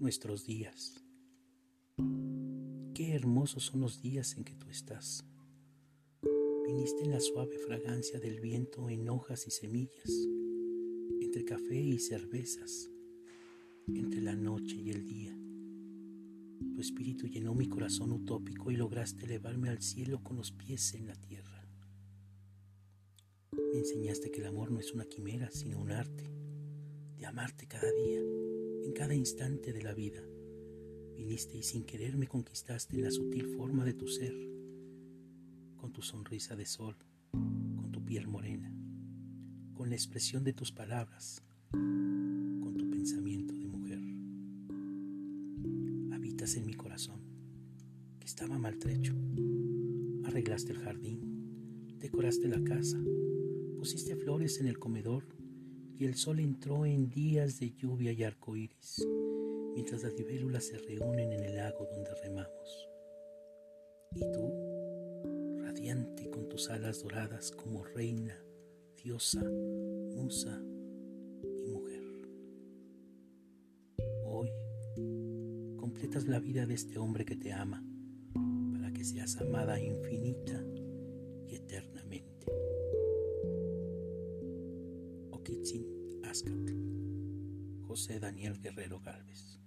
nuestros días. Qué hermosos son los días en que tú estás. Viniste en la suave fragancia del viento en hojas y semillas, entre café y cervezas, entre la noche y el día. Tu espíritu llenó mi corazón utópico y lograste elevarme al cielo con los pies en la tierra. Me enseñaste que el amor no es una quimera, sino un arte, de amarte cada día, en cada instante de la vida. Viniste y sin querer me conquistaste en la sutil forma de tu ser, con tu sonrisa de sol, con tu piel morena, con la expresión de tus palabras, con tu pensamiento de mujer. Habitas en mi corazón, que estaba maltrecho. Arreglaste el jardín, decoraste la casa, pusiste flores en el comedor y el sol entró en días de lluvia y arcoíris, mientras las libélulas se reúnen en el lago donde remamos. Y tú, radiante con tus alas doradas como reina, diosa, musa y mujer. Hoy completas la vida de este hombre que te ama para que seas amada infinita José Daniel Guerrero Galvez.